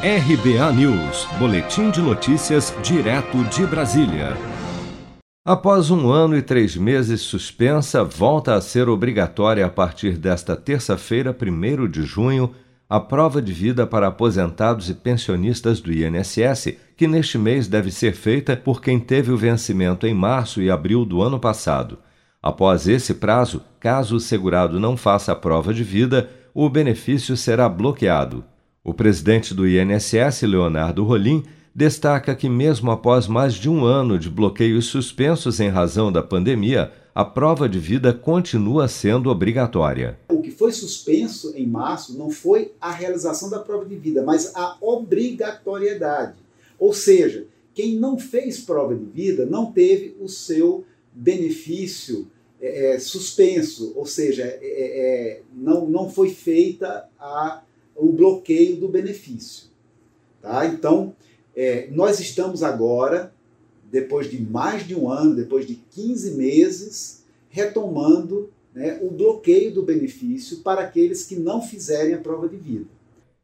RBA News, Boletim de Notícias, direto de Brasília. Após um ano e três meses suspensa, volta a ser obrigatória a partir desta terça-feira, 1 de junho, a prova de vida para aposentados e pensionistas do INSS, que neste mês deve ser feita por quem teve o vencimento em março e abril do ano passado. Após esse prazo, caso o segurado não faça a prova de vida, o benefício será bloqueado. O presidente do INSS, Leonardo Rolim, destaca que, mesmo após mais de um ano de bloqueios suspensos em razão da pandemia, a prova de vida continua sendo obrigatória. O que foi suspenso em março não foi a realização da prova de vida, mas a obrigatoriedade. Ou seja, quem não fez prova de vida não teve o seu benefício é, é suspenso, ou seja, é, é, não, não foi feita a o bloqueio do benefício. Tá? Então, é, nós estamos agora, depois de mais de um ano, depois de 15 meses, retomando né, o bloqueio do benefício para aqueles que não fizerem a prova de vida.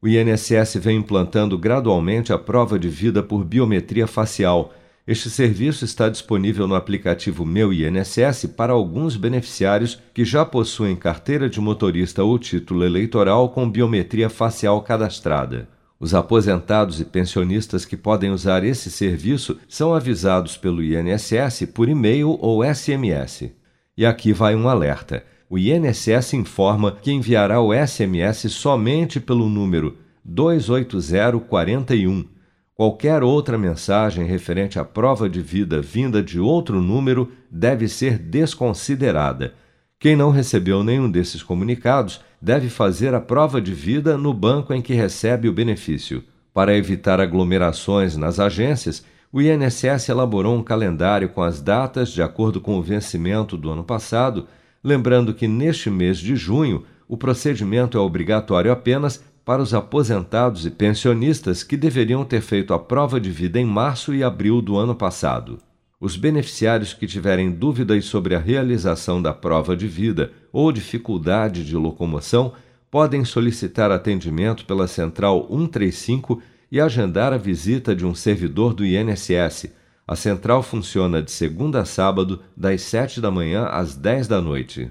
O INSS vem implantando gradualmente a prova de vida por biometria facial este serviço está disponível no aplicativo Meu INSS para alguns beneficiários que já possuem carteira de motorista ou título eleitoral com biometria facial cadastrada. Os aposentados e pensionistas que podem usar esse serviço são avisados pelo INSS por e-mail ou SMS. E aqui vai um alerta. O INSS informa que enviará o SMS somente pelo número 28041 Qualquer outra mensagem referente à prova de vida vinda de outro número deve ser desconsiderada. Quem não recebeu nenhum desses comunicados deve fazer a prova de vida no banco em que recebe o benefício. Para evitar aglomerações nas agências, o INSS elaborou um calendário com as datas de acordo com o vencimento do ano passado, lembrando que neste mês de junho o procedimento é obrigatório apenas para os aposentados e pensionistas que deveriam ter feito a prova de vida em março e abril do ano passado. Os beneficiários que tiverem dúvidas sobre a realização da prova de vida ou dificuldade de locomoção podem solicitar atendimento pela Central 135 e agendar a visita de um servidor do INSS. A central funciona de segunda a sábado, das 7 da manhã às 10 da noite.